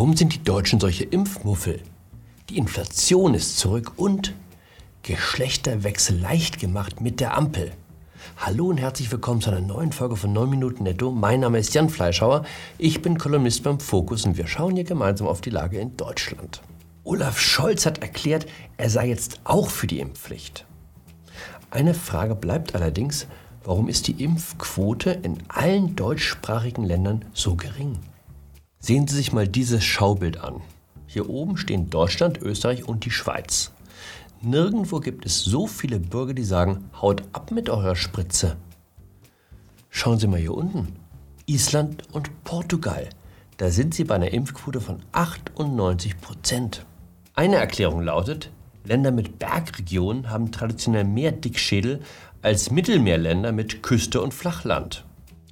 Warum sind die Deutschen solche Impfmuffel? Die Inflation ist zurück und Geschlechterwechsel leicht gemacht mit der Ampel. Hallo und herzlich willkommen zu einer neuen Folge von 9 Minuten Netto. Mein Name ist Jan Fleischhauer. Ich bin Kolumnist beim Fokus und wir schauen hier gemeinsam auf die Lage in Deutschland. Olaf Scholz hat erklärt, er sei jetzt auch für die Impfpflicht. Eine Frage bleibt allerdings, warum ist die Impfquote in allen deutschsprachigen Ländern so gering? Sehen Sie sich mal dieses Schaubild an. Hier oben stehen Deutschland, Österreich und die Schweiz. Nirgendwo gibt es so viele Bürger, die sagen, haut ab mit eurer Spritze. Schauen Sie mal hier unten. Island und Portugal. Da sind sie bei einer Impfquote von 98 Prozent. Eine Erklärung lautet, Länder mit Bergregionen haben traditionell mehr Dickschädel als Mittelmeerländer mit Küste und Flachland.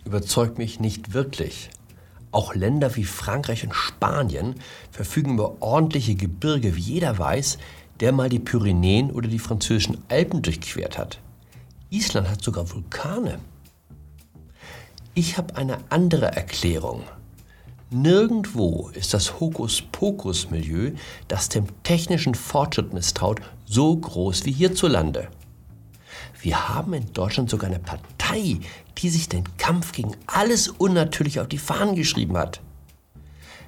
Überzeugt mich nicht wirklich. Auch Länder wie Frankreich und Spanien verfügen über ordentliche Gebirge, wie jeder weiß, der mal die Pyrenäen oder die französischen Alpen durchquert hat. Island hat sogar Vulkane. Ich habe eine andere Erklärung. Nirgendwo ist das Hokuspokus-Milieu, das dem technischen Fortschritt misstraut, so groß wie hierzulande. Wir haben in Deutschland sogar eine Partei, die sich den Kampf gegen alles unnatürlich auf die Fahnen geschrieben hat.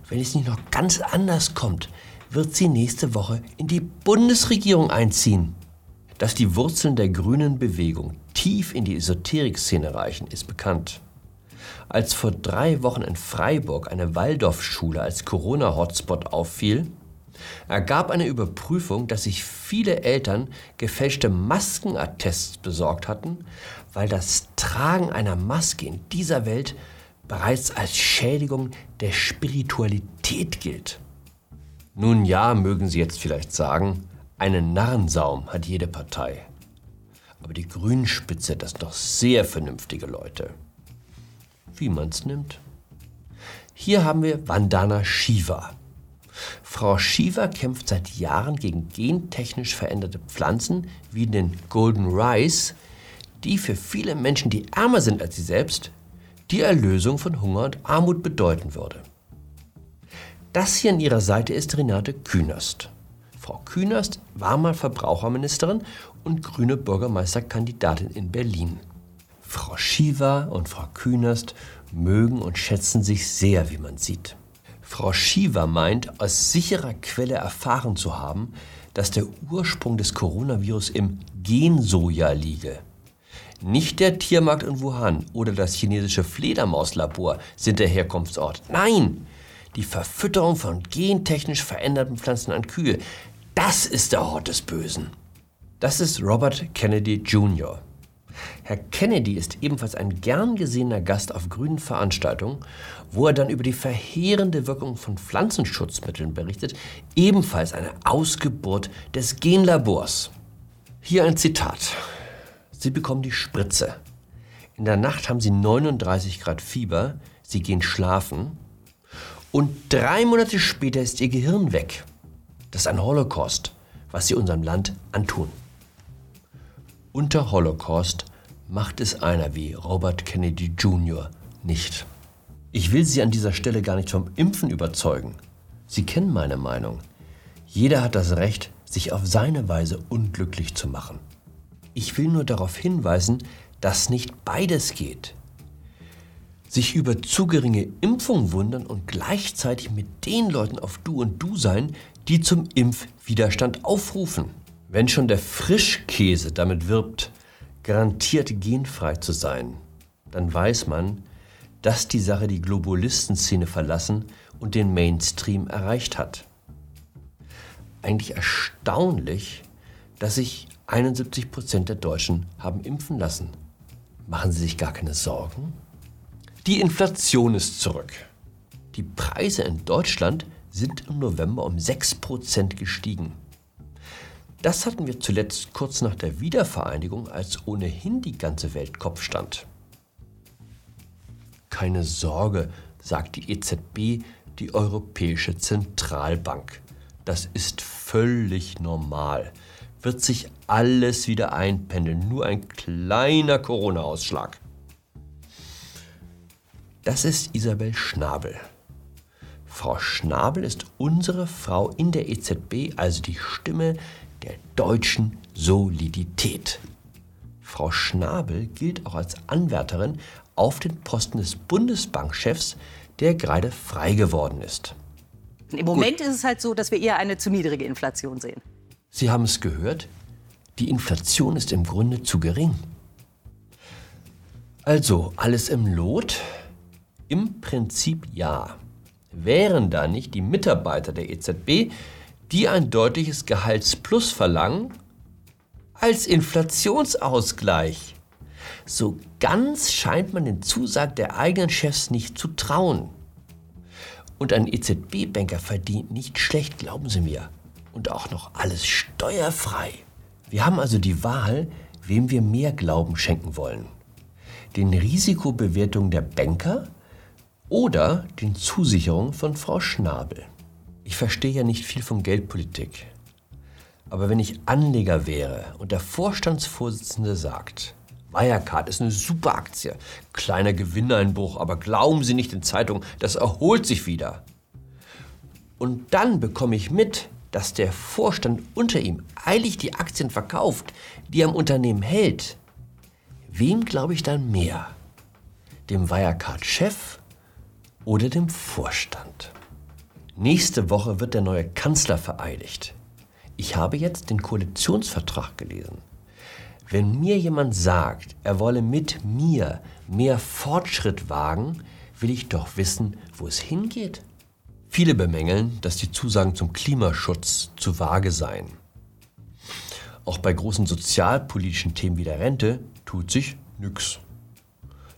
Wenn es nicht noch ganz anders kommt, wird sie nächste Woche in die Bundesregierung einziehen. Dass die Wurzeln der grünen Bewegung tief in die Esoterik-Szene reichen, ist bekannt. Als vor drei Wochen in Freiburg eine Waldorfschule als Corona-Hotspot auffiel, ergab eine Überprüfung, dass sich viele Eltern gefälschte Maskenattests besorgt hatten, weil das Tragen einer Maske in dieser Welt bereits als Schädigung der Spiritualität gilt. Nun ja, mögen Sie jetzt vielleicht sagen, einen Narrensaum hat jede Partei. Aber die Grünspitze, das sind doch sehr vernünftige Leute. Wie man's nimmt. Hier haben wir Vandana Shiva. Frau Shiva kämpft seit Jahren gegen gentechnisch veränderte Pflanzen wie den Golden Rice, die für viele Menschen, die ärmer sind als sie selbst, die Erlösung von Hunger und Armut bedeuten würde. Das hier an ihrer Seite ist Renate Künast. Frau Künast war mal Verbraucherministerin und grüne Bürgermeisterkandidatin in Berlin. Frau Shiva und Frau Künast mögen und schätzen sich sehr, wie man sieht. Frau Shiva meint, aus sicherer Quelle erfahren zu haben, dass der Ursprung des Coronavirus im Gensoja liege. Nicht der Tiermarkt in Wuhan oder das chinesische Fledermauslabor sind der Herkunftsort. Nein, die Verfütterung von gentechnisch veränderten Pflanzen an Kühe. Das ist der Hort des Bösen. Das ist Robert Kennedy Jr. Herr Kennedy ist ebenfalls ein gern gesehener Gast auf grünen Veranstaltungen, wo er dann über die verheerende Wirkung von Pflanzenschutzmitteln berichtet, ebenfalls eine Ausgeburt des Genlabors. Hier ein Zitat. Sie bekommen die Spritze. In der Nacht haben Sie 39 Grad Fieber, Sie gehen schlafen und drei Monate später ist Ihr Gehirn weg. Das ist ein Holocaust, was Sie unserem Land antun. Unter Holocaust macht es einer wie Robert Kennedy Jr. nicht. Ich will Sie an dieser Stelle gar nicht vom Impfen überzeugen. Sie kennen meine Meinung. Jeder hat das Recht, sich auf seine Weise unglücklich zu machen. Ich will nur darauf hinweisen, dass nicht beides geht. Sich über zu geringe Impfung wundern und gleichzeitig mit den Leuten auf Du und Du sein, die zum Impfwiderstand aufrufen. Wenn schon der Frischkäse damit wirbt, garantiert genfrei zu sein, dann weiß man, dass die Sache die Globalistenszene verlassen und den Mainstream erreicht hat. Eigentlich erstaunlich, dass sich 71 Prozent der Deutschen haben impfen lassen. Machen Sie sich gar keine Sorgen? Die Inflation ist zurück. Die Preise in Deutschland sind im November um 6 Prozent gestiegen. Das hatten wir zuletzt kurz nach der Wiedervereinigung, als ohnehin die ganze Welt Kopf stand. Keine Sorge, sagt die EZB, die Europäische Zentralbank. Das ist völlig normal. Wird sich alles wieder einpendeln. Nur ein kleiner Corona-Ausschlag. Das ist Isabel Schnabel. Frau Schnabel ist unsere Frau in der EZB, also die Stimme der deutschen Solidität. Frau Schnabel gilt auch als Anwärterin auf den Posten des Bundesbankchefs, der gerade frei geworden ist. Im Moment Gut. ist es halt so, dass wir eher eine zu niedrige Inflation sehen. Sie haben es gehört, die Inflation ist im Grunde zu gering. Also, alles im Lot? Im Prinzip ja. Wären da nicht die Mitarbeiter der EZB, die ein deutliches Gehaltsplus verlangen, als Inflationsausgleich. So ganz scheint man den Zusagen der eigenen Chefs nicht zu trauen. Und ein EZB-Banker verdient nicht schlecht, glauben Sie mir. Und auch noch alles steuerfrei. Wir haben also die Wahl, wem wir mehr Glauben schenken wollen. Den Risikobewertungen der Banker oder den Zusicherungen von Frau Schnabel. Ich verstehe ja nicht viel von Geldpolitik. Aber wenn ich Anleger wäre und der Vorstandsvorsitzende sagt, Wirecard ist eine super Aktie, kleiner Gewinneinbruch, aber glauben Sie nicht in Zeitungen, das erholt sich wieder. Und dann bekomme ich mit, dass der Vorstand unter ihm eilig die Aktien verkauft, die er am Unternehmen hält. Wem glaube ich dann mehr? Dem Wirecard-Chef oder dem Vorstand? Nächste Woche wird der neue Kanzler vereidigt. Ich habe jetzt den Koalitionsvertrag gelesen. Wenn mir jemand sagt, er wolle mit mir mehr Fortschritt wagen, will ich doch wissen, wo es hingeht. Viele bemängeln, dass die Zusagen zum Klimaschutz zu vage seien. Auch bei großen sozialpolitischen Themen wie der Rente tut sich nichts.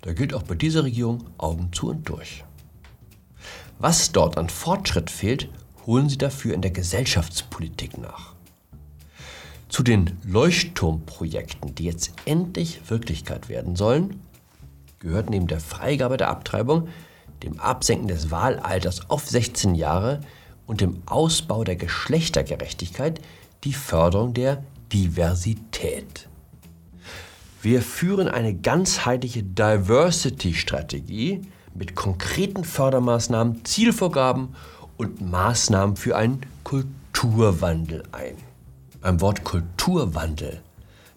Da gilt auch bei dieser Regierung Augen zu und durch. Was dort an Fortschritt fehlt, holen Sie dafür in der Gesellschaftspolitik nach. Zu den Leuchtturmprojekten, die jetzt endlich Wirklichkeit werden sollen, gehört neben der Freigabe der Abtreibung, dem Absenken des Wahlalters auf 16 Jahre und dem Ausbau der Geschlechtergerechtigkeit die Förderung der Diversität. Wir führen eine ganzheitliche Diversity-Strategie mit konkreten Fördermaßnahmen, Zielvorgaben und Maßnahmen für einen Kulturwandel ein. Beim Wort Kulturwandel,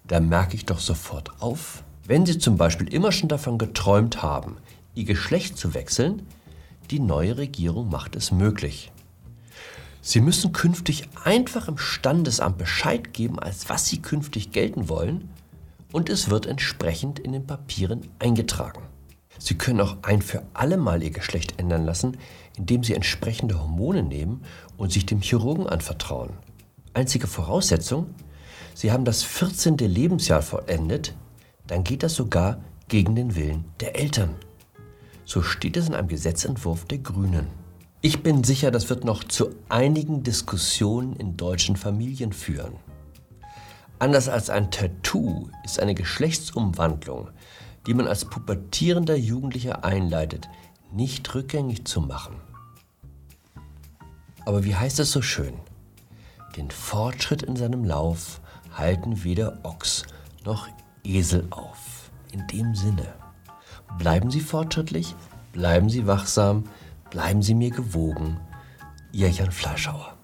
da merke ich doch sofort auf, wenn Sie zum Beispiel immer schon davon geträumt haben, Ihr Geschlecht zu wechseln, die neue Regierung macht es möglich. Sie müssen künftig einfach im Standesamt Bescheid geben, als was Sie künftig gelten wollen, und es wird entsprechend in den Papieren eingetragen. Sie können auch ein für alle Mal Ihr Geschlecht ändern lassen, indem Sie entsprechende Hormone nehmen und sich dem Chirurgen anvertrauen. Einzige Voraussetzung, Sie haben das 14. Lebensjahr vollendet, dann geht das sogar gegen den Willen der Eltern. So steht es in einem Gesetzentwurf der Grünen. Ich bin sicher, das wird noch zu einigen Diskussionen in deutschen Familien führen. Anders als ein Tattoo ist eine Geschlechtsumwandlung die man als pubertierender Jugendlicher einleitet, nicht rückgängig zu machen. Aber wie heißt es so schön? Den Fortschritt in seinem Lauf halten weder Ochs noch Esel auf. In dem Sinne, bleiben Sie fortschrittlich, bleiben Sie wachsam, bleiben Sie mir gewogen. Ihr Jan Fleischhauer.